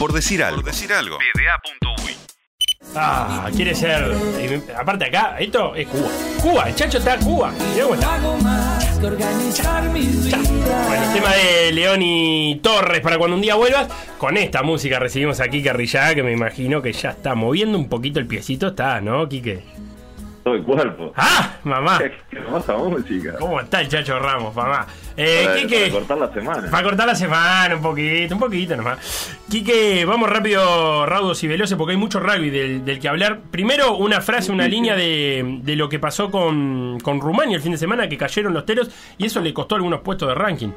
Por decir algo. Por decir algo. Ah, quiere ser. eh, Aparte acá, esto es Cuba. Cuba, el chacho está en Cuba. Mirá cómo está. Ya. Bueno, el tema de León y Torres para cuando un día vuelvas. Con esta música recibimos aquí Carrillá, que me imagino que ya está moviendo un poquito el piecito. Está, ¿no, Quique? Todo el cuerpo. ¡Ah! Mamá. Qué hermosa música. ¿Cómo está el chacho Ramos, mamá? Eh, Para, Quique. para cortar la semana. Para cortar la semana un poquito, un poquito nomás. Quique, vamos rápido, raudos y veloces, porque hay mucho rugby del, del que hablar. Primero, una frase, una línea de, de lo que pasó con, con Rumania el fin de semana, que cayeron los teros, y eso le costó algunos puestos de ranking.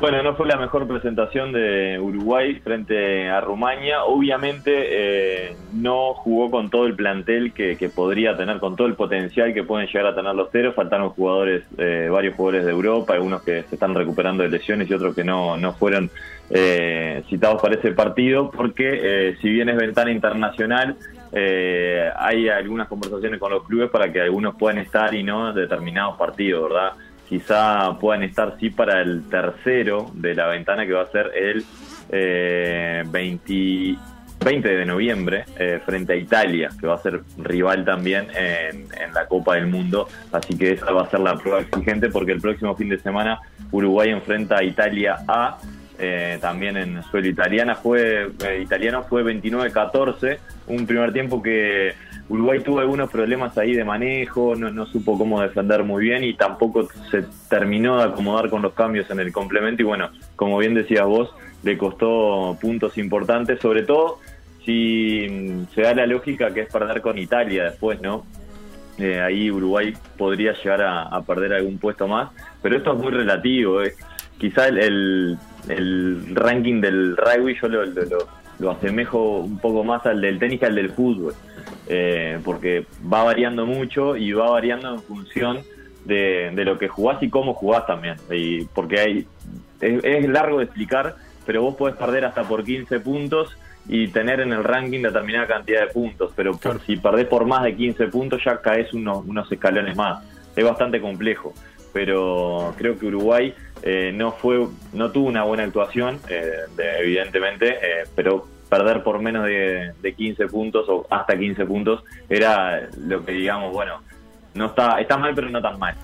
Bueno, no fue la mejor presentación de Uruguay frente a Rumania. Obviamente eh, no jugó con todo el plantel que, podría tener, con todo el potencial que pueden llegar a tener los teros. Faltaron jugadores, eh, varios jugadores de Europa, algunos que se están recuperando de lesiones y otros que no, no fueron eh, citados para ese partido, porque eh, si bien es ventana internacional, eh, hay algunas conversaciones con los clubes para que algunos puedan estar y no en determinados partidos, ¿verdad? Quizá puedan estar sí para el tercero de la ventana que va a ser el eh, 20, 20 de noviembre eh, frente a Italia, que va a ser rival también en, en la Copa del Mundo. Así que esa va a ser la prueba exigente porque el próximo fin de semana Uruguay enfrenta a Italia A. eh, también en suelo italiana fue eh, italiano fue 29-14 un primer tiempo que Uruguay tuvo algunos problemas ahí de manejo, no, no supo cómo defender muy bien y tampoco se terminó de acomodar con los cambios en el complemento y bueno, como bien decías vos, le costó puntos importantes, sobre todo si mm, se da la lógica que es perder con Italia después, ¿no? Eh, ahí Uruguay podría llegar a, perder algún puesto más, pero esto es muy relativo. Quizá el, el, el ranking del rugby yo lo, lo, lo- lo asemejo un poco más al del tenis que al del fútbol, eh, porque va variando mucho y va variando en función de, de lo que jugás y cómo jugás también. Y porque hay es, es largo de explicar, pero vos podés perder hasta por 15 puntos y tener en el ranking determinada cantidad de puntos, pero Claro. si perdés por más de 15 puntos ya caes unos, unos escalones más. Es bastante complejo, pero creo que Uruguay eh, no fue no tuvo una buena actuación, eh, de- evidentemente, eh, pero perder por menos de, de 15 puntos o hasta 15 puntos era lo que digamos, bueno, no está está mal pero no tan mal.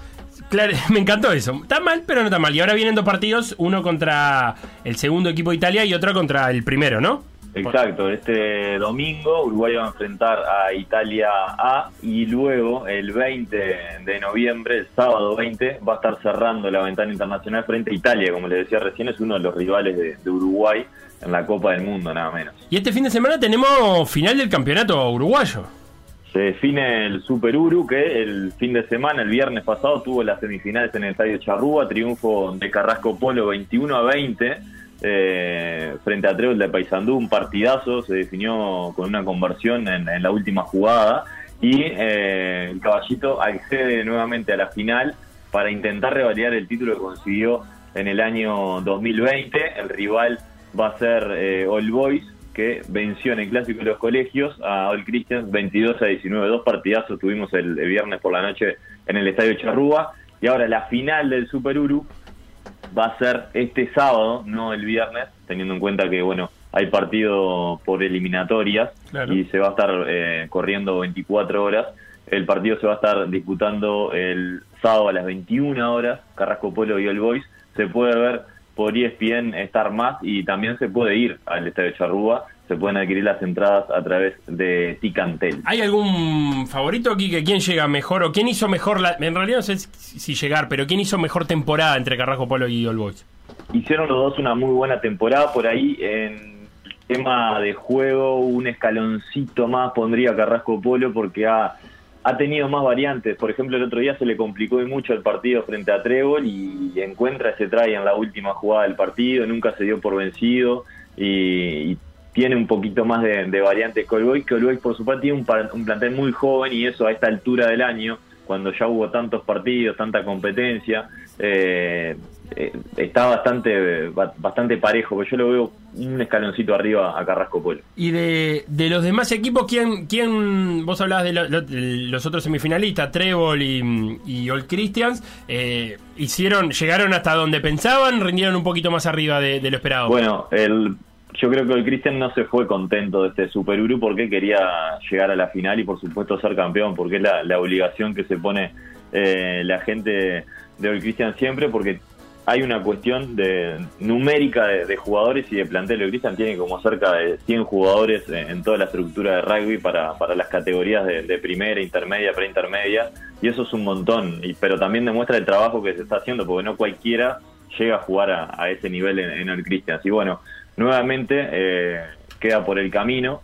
Claro, me encantó eso. Está mal, pero no está mal. Y ahora vienen dos partidos, uno contra el segundo equipo de Italia y otro contra el primero, ¿no? Exacto, este domingo Uruguay va a enfrentar a Italia A y luego el 20 de noviembre, el sábado 20, va a estar cerrando la ventana internacional frente a Italia, como les decía recién, es uno de los rivales de, de Uruguay en la Copa del Mundo, nada menos. Y este fin de semana tenemos final del campeonato uruguayo. Se define el Super Uru que el fin de semana, el viernes pasado, tuvo las semifinales en el Estadio Charrúa, triunfo de Carrasco Polo 21 a 20 eh, frente a Trébol de Paysandú, un partidazo, se definió con una conversión en, la última jugada y eh, el caballito accede nuevamente a la final para intentar revalidar el título que consiguió en el año 2020. El rival va a ser eh, All Boys, que venció en el Clásico de los Colegios a All Christians 22 a 19. Dos partidazos tuvimos el, el viernes por la noche en el Estadio Charrúa. Y ahora la final del Super Uru va a ser este sábado, no el viernes, teniendo en cuenta que, bueno, hay partido por eliminatorias Claro. y se va a estar eh, corriendo 24 horas. El partido se va a estar disputando el sábado a las 21 horas, Carrasco Polo y All Boys. Se puede ver por ESPN Star Más y también se puede ir al Estadio Charrúa. Se pueden adquirir las entradas a través de Ticantel. ¿Hay algún favorito aquí que quién llega mejor o quién hizo mejor la... En realidad no sé si llegar, pero quién hizo mejor temporada entre Carrasco Polo y All Boys? hicieron los dos una muy buena temporada por ahí en tema de juego un escaloncito más pondría Carrasco Polo porque ha, ha tenido más variantes por ejemplo el otro día se le complicó mucho el partido frente a Trébol y encuentra ese try en la última jugada del partido nunca se dio por vencido y, y tiene un poquito más de, de variantes que Olboy, que Olboy por su parte tiene un, un plantel muy joven y eso a esta altura del año, cuando ya hubo tantos partidos, tanta competencia, eh, eh, está bastante ba- bastante parejo, porque yo lo veo un escaloncito arriba a Carrasco Polo. Y de, de los demás equipos, ¿quién, quién vos hablabas de, lo- lo- de los otros semifinalistas, Trébol y, y All Christians, eh, hicieron, llegaron hasta donde pensaban, rindieron un poquito más arriba de, de lo esperado. Bueno, el yo creo que el Cristian no se fue contento de este Super Uru porque quería llegar a la final y por supuesto ser campeón, porque es la, obligación que se pone eh, la gente de Old Cristian siempre, porque hay una cuestión de numérica de, jugadores y de plantel. El Cristian tiene como cerca de 100 jugadores en, toda la estructura de rugby para, para las categorías de, primera, intermedia, preintermedia, y eso es un montón, y, pero también demuestra el trabajo que se está haciendo, porque no cualquiera llega a jugar a, ese nivel en, el Cristian. Y bueno, nuevamente eh, queda por el camino.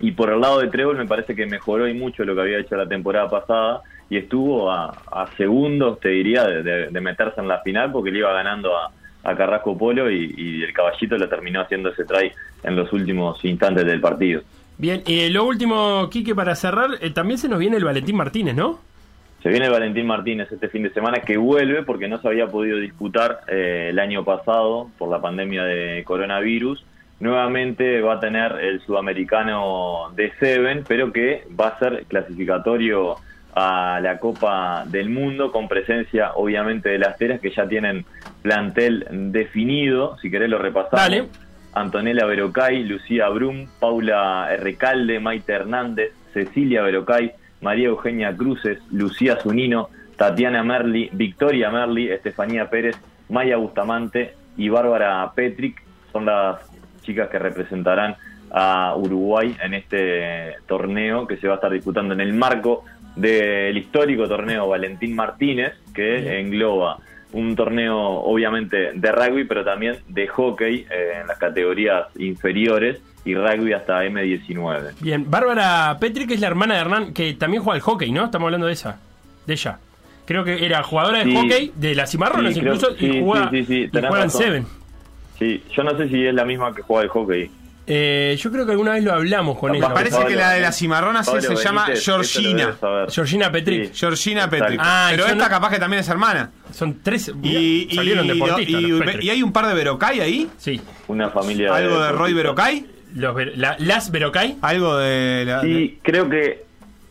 Y por el lado de Trébol me parece que mejoró y mucho lo que había hecho la temporada pasada y estuvo a, segundos, te diría, de, meterse en la final porque le iba ganando a, Carrasco Polo y, el caballito le terminó haciendo ese try en los últimos instantes del partido. Bien, y lo último, Quique, para cerrar, eh, también se nos viene el Valentín Martínez, ¿no? Se viene Valentín Martínez este fin de semana que vuelve porque no se había podido disputar eh, el año pasado por la pandemia de coronavirus. Nuevamente va a tener el sudamericano de Seven, pero que va a ser clasificatorio a la Copa del Mundo con presencia obviamente de las teras que ya tienen plantel definido, si querés lo repasamos. Antonella Verocay, Lucía Brum, Paula Recalde, Maite Hernández, Cecilia Verocay, María Eugenia Cruces, Lucía Zunino, Tatiana Merli, Victoria Merli, Estefanía Pérez, Maya Bustamante y Bárbara Petrick son las chicas que representarán a Uruguay en este torneo que se va a estar disputando en el marco del histórico torneo Valentín Martínez, que engloba un torneo obviamente de rugby, pero también de hockey eh, en las categorías inferiores y rugby hasta M19. Bien, Bárbara Petri, que es la hermana de Hernán, que también juega al hockey, ¿no? Estamos hablando de esa, de ella. Creo que era jugadora de hockey de las Cimarrones incluso y juega, y juega en Seven. Sí, yo no sé si es la misma que juega al hockey. Eh, yo creo que alguna vez lo hablamos con ella. Parece que la de las cimarronas se llama Georgina. Georgina Petrick. Georgina Petrick. Ah, pero esta capaz que también es hermana. Son tres. Y, salieron deportistas. Y, hay un par de Verocay ahí. Sí. Una familia. ¿Algo de, Roy Verocay? ¿Las Verocay? Algo de. La, sí, creo que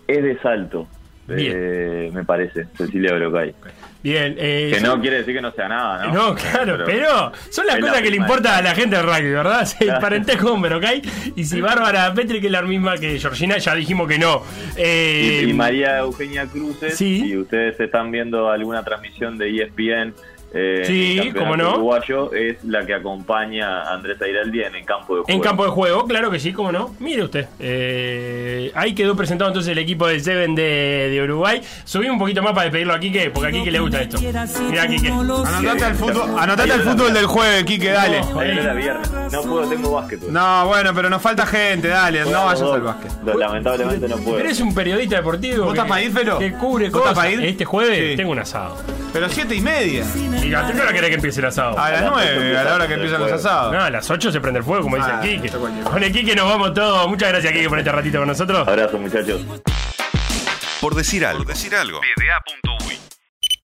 es de salto. Eh, me parece, Cecilia Verocay. Bien, eh, que no quiere decir que no sea nada, ¿no? No, claro, pero, son las cosas que le importa a la gente del rugby, ¿verdad? El parentesco con Verocay. Y si Bárbara Petri, que es la misma que Georgina, ya dijimos que no. Eh, y, María Eugenia Cruces, si ustedes están viendo alguna transmisión de ESPN eh, sí, como no. uruguayo es la que acompaña a Andrés Airaldi en el campo de juego. En campo de juego, claro que sí, como no. Mire usted. Eh, ahí quedó presentado entonces el equipo del Seven de, Uruguay. Subí un poquito más para despedirlo a Quique, porque a Quique le gusta esto. Mira, Quique. Anotate al fútbol, anotate al fútbol del jueves, Quique, dale. No, puedo, tengo básquet. No, bueno, pero nos falta gente, dale, no vayas al básquet. Lamentablemente no puedo. Eres un periodista deportivo. ¿Vos estás para ir, Felo? Que cubre cosas. Para ir? Este jueves tengo un asado. Pero siete y media. ¿Y a qué hora querés que empiece el asado? A las nueve, a la hora que empiezan los asados. No, a las ocho se prende el fuego, como dice el ah, Kike. Con el Kike nos vamos todos. Muchas gracias, Kike, por este ratito con nosotros. Abrazo, muchachos. Por decir algo. Por decir algo.